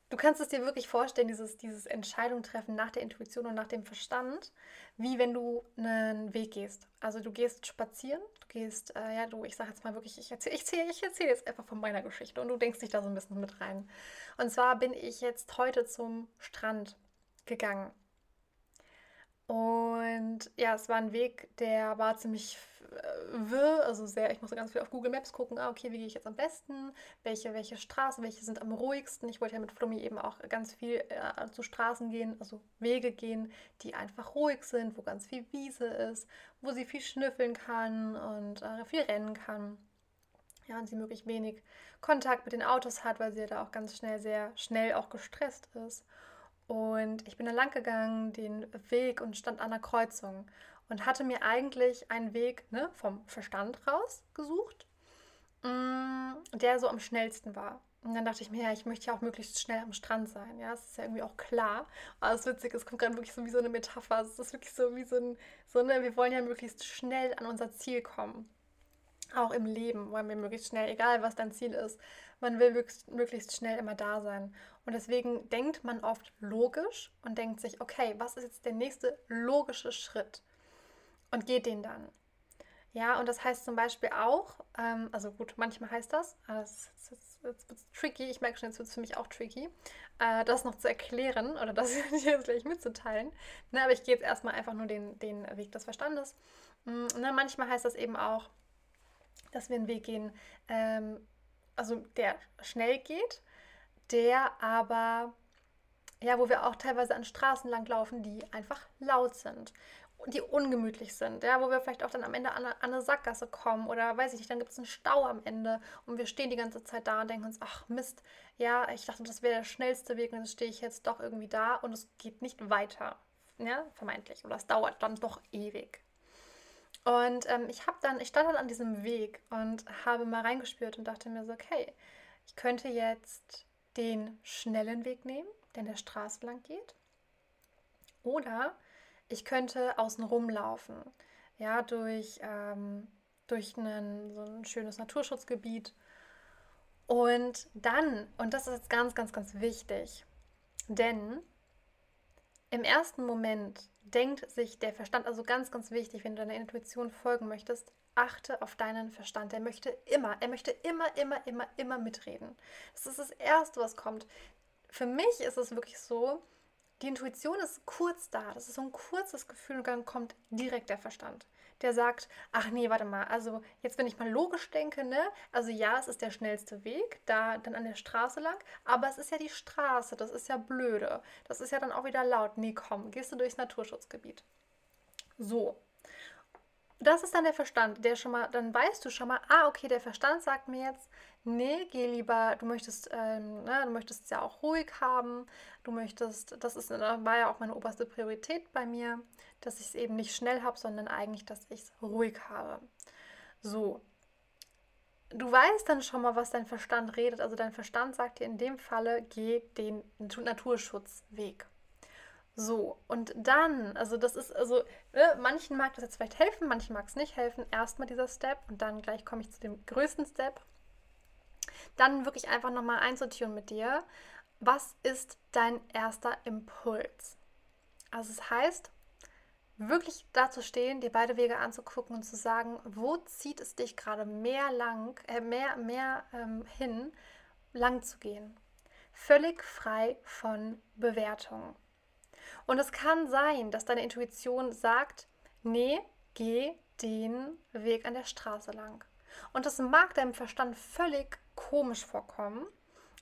Speaker 1: du kannst es dir wirklich vorstellen, dieses, dieses Entscheidung treffen nach der Intuition und nach dem Verstand, wie wenn du einen Weg gehst. Also du gehst spazieren, du gehst, äh, ja, du, ich sage jetzt mal wirklich, ich erzähle ich erzähl, ich erzähl jetzt einfach von meiner Geschichte und du denkst dich da so ein bisschen mit rein. Und zwar bin ich jetzt heute zum Strand gegangen. Und ja, es war ein Weg, der war ziemlich äh, wirr, also sehr, ich musste ganz viel auf Google Maps gucken, ah, okay, wie gehe ich jetzt am besten, welche, welche Straßen, welche sind am ruhigsten. Ich wollte ja mit Flummi eben auch ganz viel äh, zu Straßen gehen, also Wege gehen, die einfach ruhig sind, wo ganz viel Wiese ist, wo sie viel schnüffeln kann und äh, viel rennen kann. Ja, und sie möglichst wenig Kontakt mit den Autos hat, weil sie ja da auch ganz schnell, sehr schnell auch gestresst ist. Und ich bin da lang gegangen, den Weg und stand an der Kreuzung und hatte mir eigentlich einen Weg ne, vom Verstand raus gesucht, mm, der so am schnellsten war. Und dann dachte ich mir, ja, ich möchte ja auch möglichst schnell am Strand sein. Ja, das ist ja irgendwie auch klar. Aber das Witzige, es kommt gerade wirklich so wie so eine Metapher. Es ist wirklich so wie so ein, so eine, wir wollen ja möglichst schnell an unser Ziel kommen. Auch im Leben wollen wir möglichst schnell, egal was dein Ziel ist, man will möglichst schnell immer da sein. Und deswegen denkt man oft logisch und denkt sich, okay, was ist jetzt der nächste logische Schritt? Und geht den dann. Ja, und das heißt zum Beispiel auch, ähm, also gut, manchmal heißt das, jetzt wird es tricky, ich merke schon, jetzt wird es für mich auch tricky, äh, das noch zu erklären oder das jetzt gleich mitzuteilen. Ne, aber ich gehe jetzt erstmal einfach nur den, den Weg des Verstandes. Mm, ne, manchmal heißt das eben auch, dass wir einen Weg gehen, ähm, also der schnell geht, der aber, ja, wo wir auch teilweise an Straßen langlaufen, die einfach laut sind die ungemütlich sind, ja, wo wir vielleicht auch dann am Ende an eine, an eine Sackgasse kommen oder weiß ich nicht, dann gibt es einen Stau am Ende und wir stehen die ganze Zeit da und denken uns, ach Mist, ja, ich dachte, das wäre der schnellste Weg und jetzt stehe ich jetzt doch irgendwie da und es geht nicht weiter, ja, vermeintlich, oder es dauert dann doch ewig. Und ähm, ich habe dann, ich stand dann an diesem Weg und habe mal reingespürt und dachte mir so, okay, ich könnte jetzt den schnellen Weg nehmen, der in der Straße lang geht. Oder ich könnte außen rumlaufen, ja, durch, ähm, durch einen, so ein schönes Naturschutzgebiet. Und dann, und das ist jetzt ganz, ganz, ganz wichtig, denn im ersten Moment denkt sich der Verstand, also ganz, ganz wichtig, wenn du deiner Intuition folgen möchtest, achte auf deinen Verstand. Er möchte immer, er möchte immer, immer, immer, immer mitreden. Das ist das Erste, was kommt. Für mich ist es wirklich so, die Intuition ist kurz da, das ist so ein kurzes Gefühl und dann kommt direkt der Verstand. Der sagt, ach nee, warte mal, also jetzt wenn ich mal logisch denke, ne, also ja, es ist der schnellste Weg, da dann an der Straße lang, aber es ist ja die Straße, das ist ja blöde, das ist ja dann auch wieder laut. Nee, komm, gehst du durchs Naturschutzgebiet. So, das ist dann der Verstand, der schon mal, dann weißt du schon mal, ah, okay, der Verstand sagt mir jetzt, nee, geh lieber, du möchtest, ähm, ne, du möchtest es ja auch ruhig haben, du möchtest, das ist, war ja auch meine oberste Priorität bei mir, dass ich es eben nicht schnell habe, sondern eigentlich, dass ich es ruhig habe. So. Du weißt dann schon mal, was dein Verstand redet. Also dein Verstand sagt dir in dem Falle, geh den Naturschutzweg. So, und dann, also das ist, also ne, manchen mag das jetzt vielleicht helfen, manchen mag es nicht helfen. Erstmal dieser Step und dann gleich komme ich zu dem größten Step. Dann wirklich einfach nochmal einsortieren mit dir. Was ist dein erster Impuls? Also es das heißt, wirklich da zu stehen, dir beide Wege anzugucken und zu sagen, wo zieht es dich gerade mehr lang, äh, mehr, mehr ähm, hin, lang zu gehen. Völlig frei von Bewertungen. Und es kann sein, dass deine Intuition sagt, nee, geh den Weg an der Straße lang. Und das mag deinem Verstand völlig komisch vorkommen.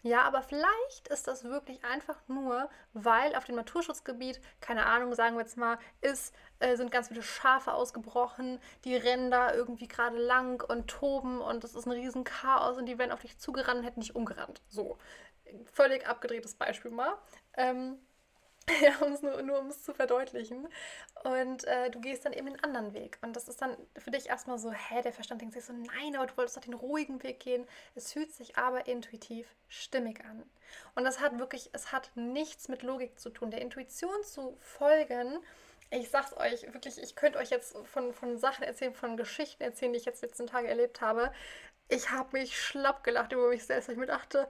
Speaker 1: Ja, aber vielleicht ist das wirklich einfach nur, weil auf dem Naturschutzgebiet, keine Ahnung, sagen wir jetzt mal, ist, äh, sind ganz viele Schafe ausgebrochen, die rennen da irgendwie gerade lang und toben und das ist ein riesen Chaos und die wären auf dich zugerannt hätten dich umgerannt. So, völlig abgedrehtes Beispiel mal. Ähm, Ja, um's nur, nur um es zu verdeutlichen. Und äh, du gehst dann eben den anderen Weg. Und das ist dann für dich erstmal so, hä, der Verstand denkt sich so, nein, aber du wolltest doch den ruhigen Weg gehen. Es fühlt sich aber intuitiv stimmig an. Und das hat wirklich, es hat nichts mit Logik zu tun. Der Intuition zu folgen, ich sag's euch wirklich, ich könnte euch jetzt von, von Sachen erzählen, von Geschichten erzählen, die ich jetzt letzten Tage erlebt habe. Ich habe mich schlapp gelacht über mich selbst, weil ich mir dachte,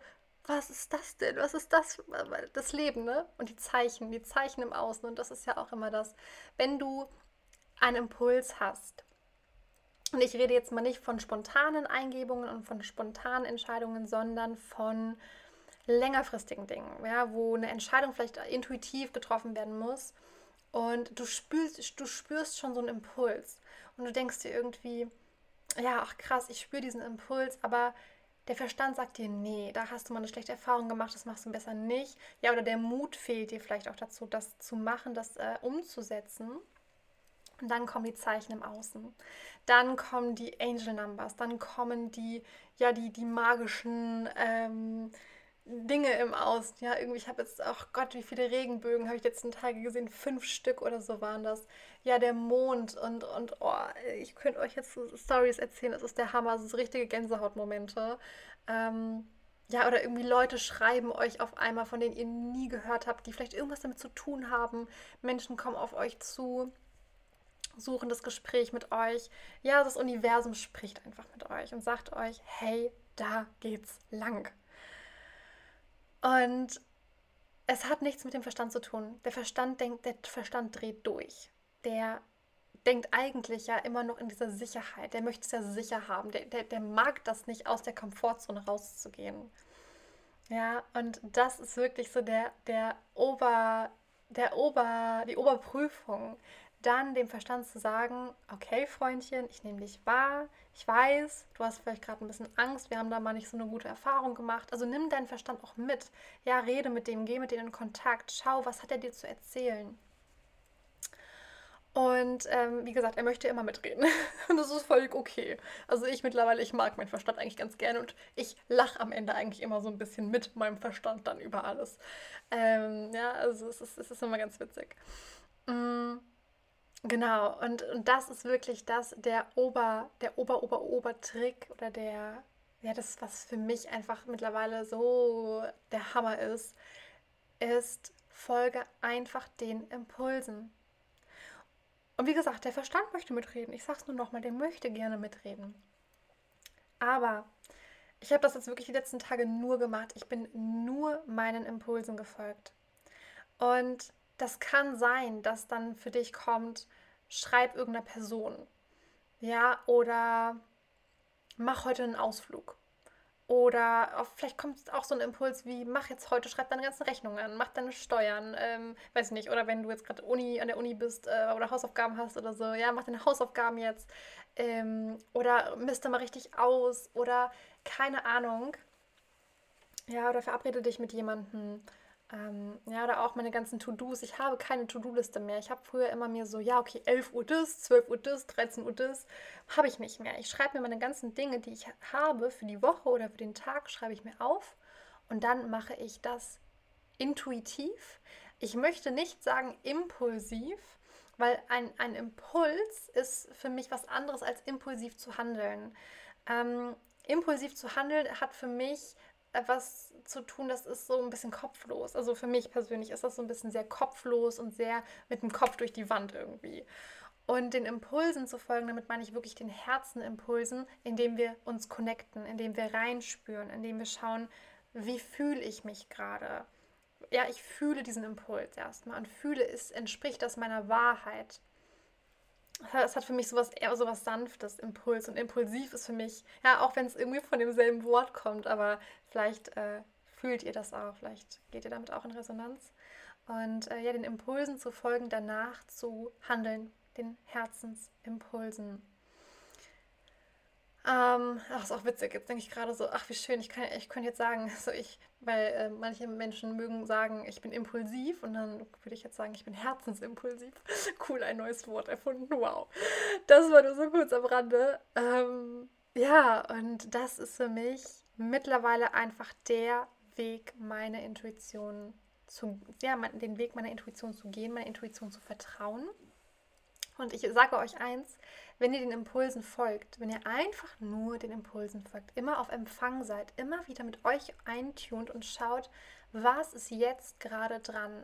Speaker 1: was ist das denn? Was ist das? Das Leben, ne? Und die Zeichen, die Zeichen im Außen. Und das ist ja auch immer das, wenn du einen Impuls hast. Und ich rede jetzt mal nicht von spontanen Eingebungen und von spontanen Entscheidungen, sondern von längerfristigen Dingen, ja, wo eine Entscheidung vielleicht intuitiv getroffen werden muss. Und du spürst, du spürst schon so einen Impuls. Und du denkst dir irgendwie, ja, ach krass, ich spüre diesen Impuls, aber der Verstand sagt dir, nee, da hast du mal eine schlechte Erfahrung gemacht, das machst du besser nicht. Ja, oder der Mut fehlt dir vielleicht auch dazu, das zu machen, das äh, umzusetzen. Und dann kommen die Zeichen im Außen. Dann kommen die Angel Numbers, dann kommen die, ja, die, die magischen ähm, Dinge im Außen. Ja, irgendwie, ich habe jetzt, ach Gott, wie viele Regenbögen habe ich letzten Tage gesehen? Fünf Stück oder so waren das. Ja, der Mond und, und oh, ich könnte euch jetzt so Stories erzählen, das ist der Hammer, das ist richtige Gänsehautmomente. Ähm, ja, oder irgendwie Leute schreiben euch auf einmal, von denen ihr nie gehört habt, die vielleicht irgendwas damit zu tun haben. Menschen kommen auf euch zu, suchen das Gespräch mit euch. Ja, das Universum spricht einfach mit euch und sagt euch, hey, da geht's lang. Und es hat nichts mit dem Verstand zu tun. Der Verstand denkt, der Verstand dreht durch. Der denkt eigentlich ja immer noch in dieser Sicherheit. Der möchte es ja sicher haben. Der, der, der mag das nicht, aus der Komfortzone rauszugehen. Ja, und das ist wirklich so der, der Ober, der Ober, die Oberprüfung, dann dem Verstand zu sagen, okay, Freundchen, ich nehme dich wahr, ich weiß, du hast vielleicht gerade ein bisschen Angst, wir haben da mal nicht so eine gute Erfahrung gemacht. Also nimm deinen Verstand auch mit. Ja, rede mit dem, geh mit dem in Kontakt, schau, was hat er dir zu erzählen. Und ähm, wie gesagt, er möchte immer mitreden. und das ist völlig okay. Also ich mittlerweile, ich mag meinen Verstand eigentlich ganz gerne und ich lache am Ende eigentlich immer so ein bisschen mit meinem Verstand dann über alles. Ähm, ja, also es ist, es ist immer ganz witzig. Mhm. Genau, und, und das ist wirklich das, der Ober, der Ober-Ober-Ober-Trick oder der, ja, das, was für mich einfach mittlerweile so der Hammer ist, ist, folge einfach den Impulsen. Und wie gesagt, der Verstand möchte mitreden. Ich sage es nur nochmal, der möchte gerne mitreden. Aber ich habe das jetzt wirklich die letzten Tage nur gemacht. Ich bin nur meinen Impulsen gefolgt. Und das kann sein, dass dann für dich kommt, schreib irgendeiner Person. Ja, oder mach heute einen Ausflug. Oder vielleicht kommt auch so ein Impuls wie, mach jetzt heute, schreib deine ganzen Rechnungen, mach deine Steuern, ähm, weiß nicht, oder wenn du jetzt gerade Uni, an der Uni bist äh, oder Hausaufgaben hast oder so, ja, mach deine Hausaufgaben jetzt. Ähm, oder misste mal richtig aus oder keine Ahnung. Ja, oder verabrede dich mit jemandem ähm, ja, oder auch meine ganzen To-Dos. Ich habe keine To-Do-Liste mehr. Ich habe früher immer mir so, ja, okay, 11 Uhr das, 12 Uhr das, 13 Uhr das. Habe ich nicht mehr. Ich schreibe mir meine ganzen Dinge, die ich habe für die Woche oder für den Tag, schreibe ich mir auf. Und dann mache ich das intuitiv. Ich möchte nicht sagen impulsiv, weil ein, ein Impuls ist für mich was anderes als impulsiv zu handeln. Ähm, impulsiv zu handeln hat für mich etwas zu tun, das ist so ein bisschen kopflos. Also für mich persönlich ist das so ein bisschen sehr kopflos und sehr mit dem Kopf durch die Wand irgendwie. Und den Impulsen zu folgen, damit meine ich wirklich den Herzenimpulsen, indem wir uns connecten, indem wir reinspüren, indem wir schauen, wie fühle ich mich gerade. Ja, ich fühle diesen Impuls erstmal und fühle, ist, entspricht das meiner Wahrheit es hat für mich sowas eher sowas Sanftes, Impuls. Und impulsiv ist für mich, ja, auch wenn es irgendwie von demselben Wort kommt, aber vielleicht äh, fühlt ihr das auch, vielleicht geht ihr damit auch in Resonanz. Und äh, ja, den Impulsen zu folgen, danach zu handeln, den Herzensimpulsen. Ähm, ach, ist auch witzig. Jetzt denke ich gerade so, ach, wie schön, ich, kann, ich könnte jetzt sagen, so ich, weil äh, manche Menschen mögen sagen, ich bin impulsiv und dann würde ich jetzt sagen, ich bin herzensimpulsiv. cool, ein neues Wort erfunden. Wow. Das war nur so kurz am Rande. Ähm, ja, und das ist für mich mittlerweile einfach der Weg, meine Intuition zu, ja, den Weg meiner Intuition zu gehen, meiner Intuition zu vertrauen. Und ich sage euch eins, wenn ihr den Impulsen folgt, wenn ihr einfach nur den Impulsen folgt, immer auf Empfang seid, immer wieder mit euch eintunt und schaut, was ist jetzt gerade dran.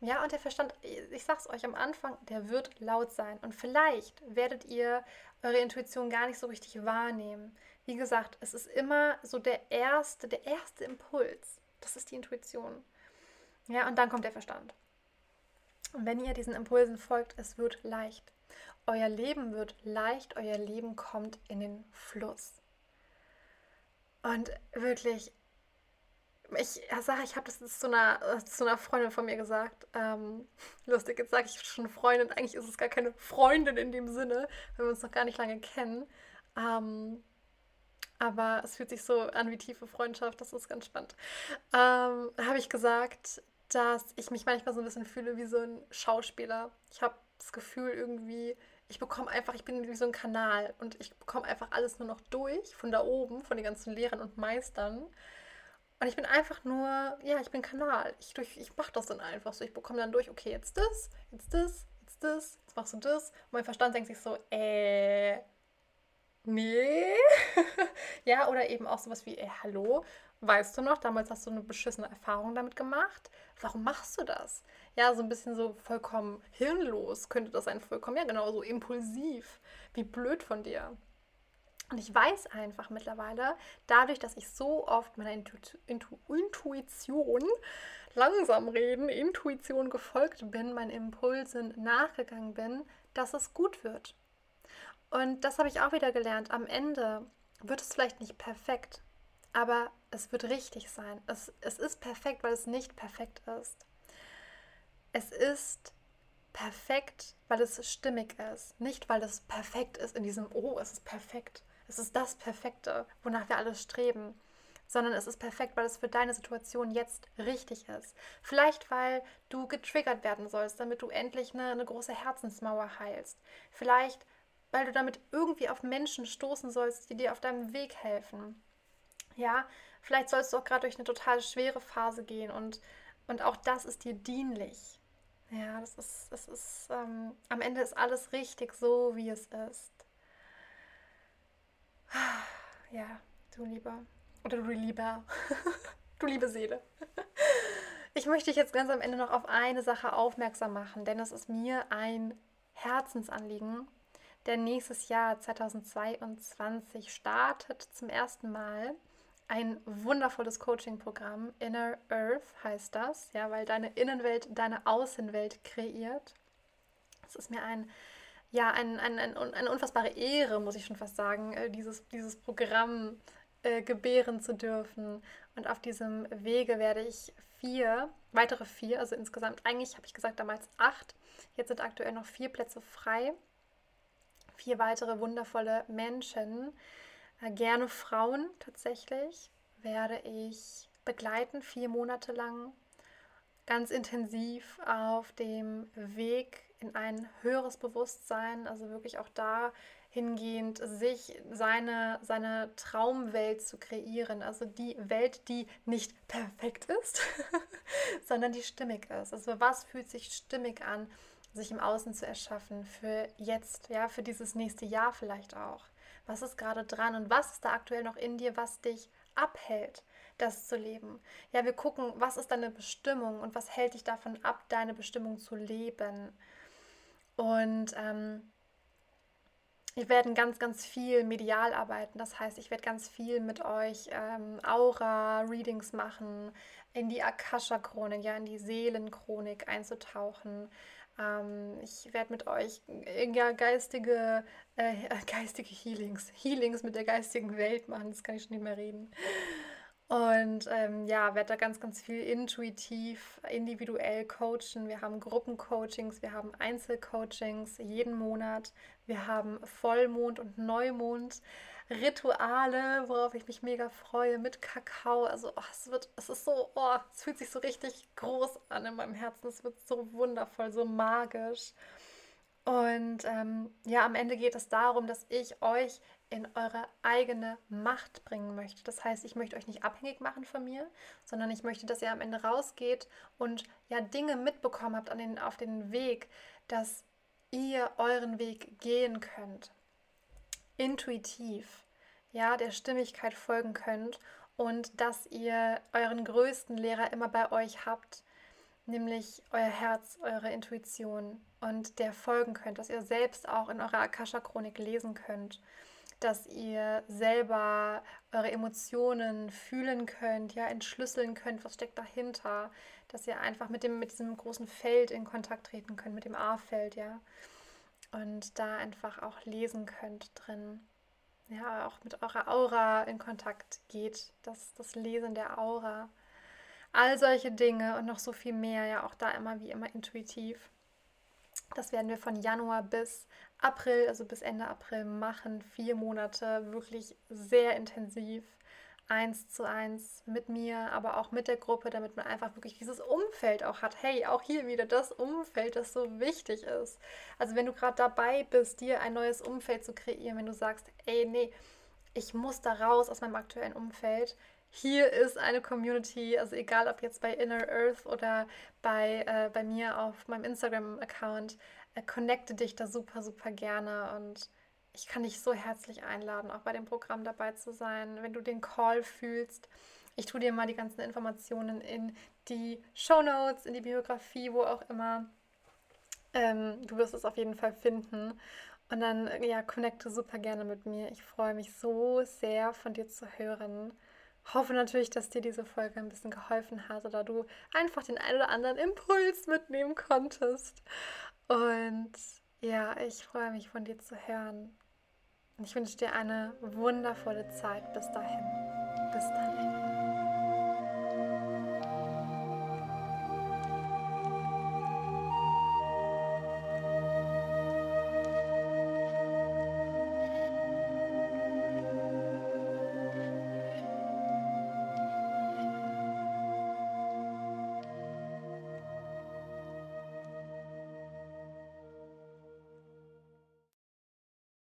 Speaker 1: Ja, und der Verstand, ich sag's euch am Anfang, der wird laut sein. Und vielleicht werdet ihr eure Intuition gar nicht so richtig wahrnehmen. Wie gesagt, es ist immer so der erste, der erste Impuls. Das ist die Intuition. Ja, und dann kommt der Verstand. Und wenn ihr diesen Impulsen folgt, es wird leicht. Euer Leben wird leicht, euer Leben kommt in den Fluss. Und wirklich, ich sage, ich habe das zu einer, zu einer Freundin von mir gesagt. Ähm, lustig, jetzt sage ich schon Freundin. Eigentlich ist es gar keine Freundin in dem Sinne, weil wir uns noch gar nicht lange kennen. Ähm, aber es fühlt sich so an wie tiefe Freundschaft. Das ist ganz spannend. Ähm, habe ich gesagt, dass ich mich manchmal so ein bisschen fühle wie so ein Schauspieler. Ich habe das Gefühl irgendwie, ich bekomme einfach, ich bin wie so ein Kanal und ich bekomme einfach alles nur noch durch von da oben, von den ganzen Lehrern und Meistern. Und ich bin einfach nur, ja, ich bin Kanal. Ich, ich mache das dann einfach so. Ich bekomme dann durch, okay, jetzt das, jetzt das, jetzt das, jetzt machst du das. Und mein Verstand denkt sich so, äh, nee. ja, oder eben auch sowas wie, ey, hallo, weißt du noch, damals hast du eine beschissene Erfahrung damit gemacht. Warum machst du das? Ja, so ein bisschen so vollkommen hirnlos könnte das sein, vollkommen, ja, genau, so impulsiv. Wie blöd von dir. Und ich weiß einfach mittlerweile, dadurch, dass ich so oft meiner Intu Intu Intuition langsam reden, Intuition gefolgt bin, meinen Impulsen nachgegangen bin, dass es gut wird. Und das habe ich auch wieder gelernt. Am Ende wird es vielleicht nicht perfekt, aber es wird richtig sein. Es, es ist perfekt, weil es nicht perfekt ist. Es ist perfekt, weil es stimmig ist. Nicht, weil es perfekt ist in diesem, oh, es ist perfekt. Es ist das Perfekte, wonach wir alle streben. Sondern es ist perfekt, weil es für deine Situation jetzt richtig ist. Vielleicht, weil du getriggert werden sollst, damit du endlich eine, eine große Herzensmauer heilst. Vielleicht, weil du damit irgendwie auf Menschen stoßen sollst, die dir auf deinem Weg helfen. Ja, vielleicht sollst du auch gerade durch eine total schwere Phase gehen und, und auch das ist dir dienlich. Ja, das ist, das ist, ähm, am Ende ist alles richtig so, wie es ist. Ja, du lieber, oder du lieber, du liebe Seele. Ich möchte dich jetzt ganz am Ende noch auf eine Sache aufmerksam machen, denn es ist mir ein Herzensanliegen. Denn nächstes Jahr 2022 startet zum ersten Mal ein wundervolles Coaching-Programm. Inner Earth heißt das, ja, weil deine Innenwelt deine Außenwelt kreiert. Es ist mir ein, ja, ein, ein, ein, eine unfassbare Ehre, muss ich schon fast sagen, äh, dieses, dieses Programm äh, gebären zu dürfen. Und auf diesem Wege werde ich vier, weitere vier, also insgesamt, eigentlich habe ich gesagt damals acht, jetzt sind aktuell noch vier Plätze frei. Vier weitere wundervolle Menschen, gerne Frauen tatsächlich, werde ich begleiten, vier Monate lang, ganz intensiv auf dem Weg in ein höheres Bewusstsein, also wirklich auch da hingehend, sich seine, seine Traumwelt zu kreieren. Also die Welt, die nicht perfekt ist, sondern die stimmig ist. Also was fühlt sich stimmig an, sich im Außen zu erschaffen für jetzt, ja, für dieses nächste Jahr vielleicht auch. Was ist gerade dran und was ist da aktuell noch in dir, was dich abhält, das zu leben? Ja, wir gucken, was ist deine Bestimmung und was hält dich davon ab, deine Bestimmung zu leben? Und ähm, wir werden ganz, ganz viel medial arbeiten. Das heißt, ich werde ganz viel mit euch ähm, Aura-Readings machen, in die Akasha-Chronik, ja, in die Seelenchronik einzutauchen, ähm, ich werde mit euch äh, ja, geistige, äh, geistige Healings, Healings mit der geistigen Welt machen, das kann ich schon nicht mehr reden. Und ähm, ja, werde da ganz, ganz viel intuitiv, individuell coachen. Wir haben Gruppencoachings, wir haben Einzelcoachings jeden Monat. Wir haben Vollmond und Neumond. Rituale, worauf ich mich mega freue, mit Kakao. Also oh, es wird, es ist so, oh, es fühlt sich so richtig groß an in meinem Herzen. Es wird so wundervoll, so magisch. Und ähm, ja, am Ende geht es darum, dass ich euch in eure eigene Macht bringen möchte. Das heißt, ich möchte euch nicht abhängig machen von mir, sondern ich möchte, dass ihr am Ende rausgeht und ja Dinge mitbekommen habt an den, auf den Weg, dass ihr euren Weg gehen könnt intuitiv, ja, der Stimmigkeit folgen könnt und dass ihr euren größten Lehrer immer bei euch habt, nämlich euer Herz, eure Intuition und der folgen könnt, dass ihr selbst auch in eurer Akasha-Chronik lesen könnt, dass ihr selber eure Emotionen fühlen könnt, ja, entschlüsseln könnt, was steckt dahinter, dass ihr einfach mit dem mit diesem großen Feld in Kontakt treten könnt, mit dem A-Feld, ja und da einfach auch lesen könnt drin. Ja, auch mit eurer Aura in Kontakt geht, das, das Lesen der Aura. All solche Dinge und noch so viel mehr, ja auch da immer wie immer intuitiv. Das werden wir von Januar bis April, also bis Ende April machen. Vier Monate wirklich sehr intensiv eins zu eins mit mir, aber auch mit der Gruppe, damit man einfach wirklich dieses Umfeld auch hat. Hey, auch hier wieder das Umfeld, das so wichtig ist. Also wenn du gerade dabei bist, dir ein neues Umfeld zu kreieren, wenn du sagst, ey, nee, ich muss da raus aus meinem aktuellen Umfeld. Hier ist eine Community, also egal ob jetzt bei Inner Earth oder bei, äh, bei mir auf meinem Instagram-Account, äh, connecte dich da super, super gerne und ich kann dich so herzlich einladen, auch bei dem Programm dabei zu sein, wenn du den Call fühlst. Ich tue dir mal die ganzen Informationen in die Show Notes, in die Biografie, wo auch immer. Ähm, du wirst es auf jeden Fall finden. Und dann, ja, connecte super gerne mit mir. Ich freue mich so sehr, von dir zu hören. Hoffe natürlich, dass dir diese Folge ein bisschen geholfen hat oder du einfach den einen oder anderen Impuls mitnehmen konntest. Und ja, ich freue mich, von dir zu hören. Ich wünsche dir eine wundervolle Zeit. Bis dahin. Bis dann.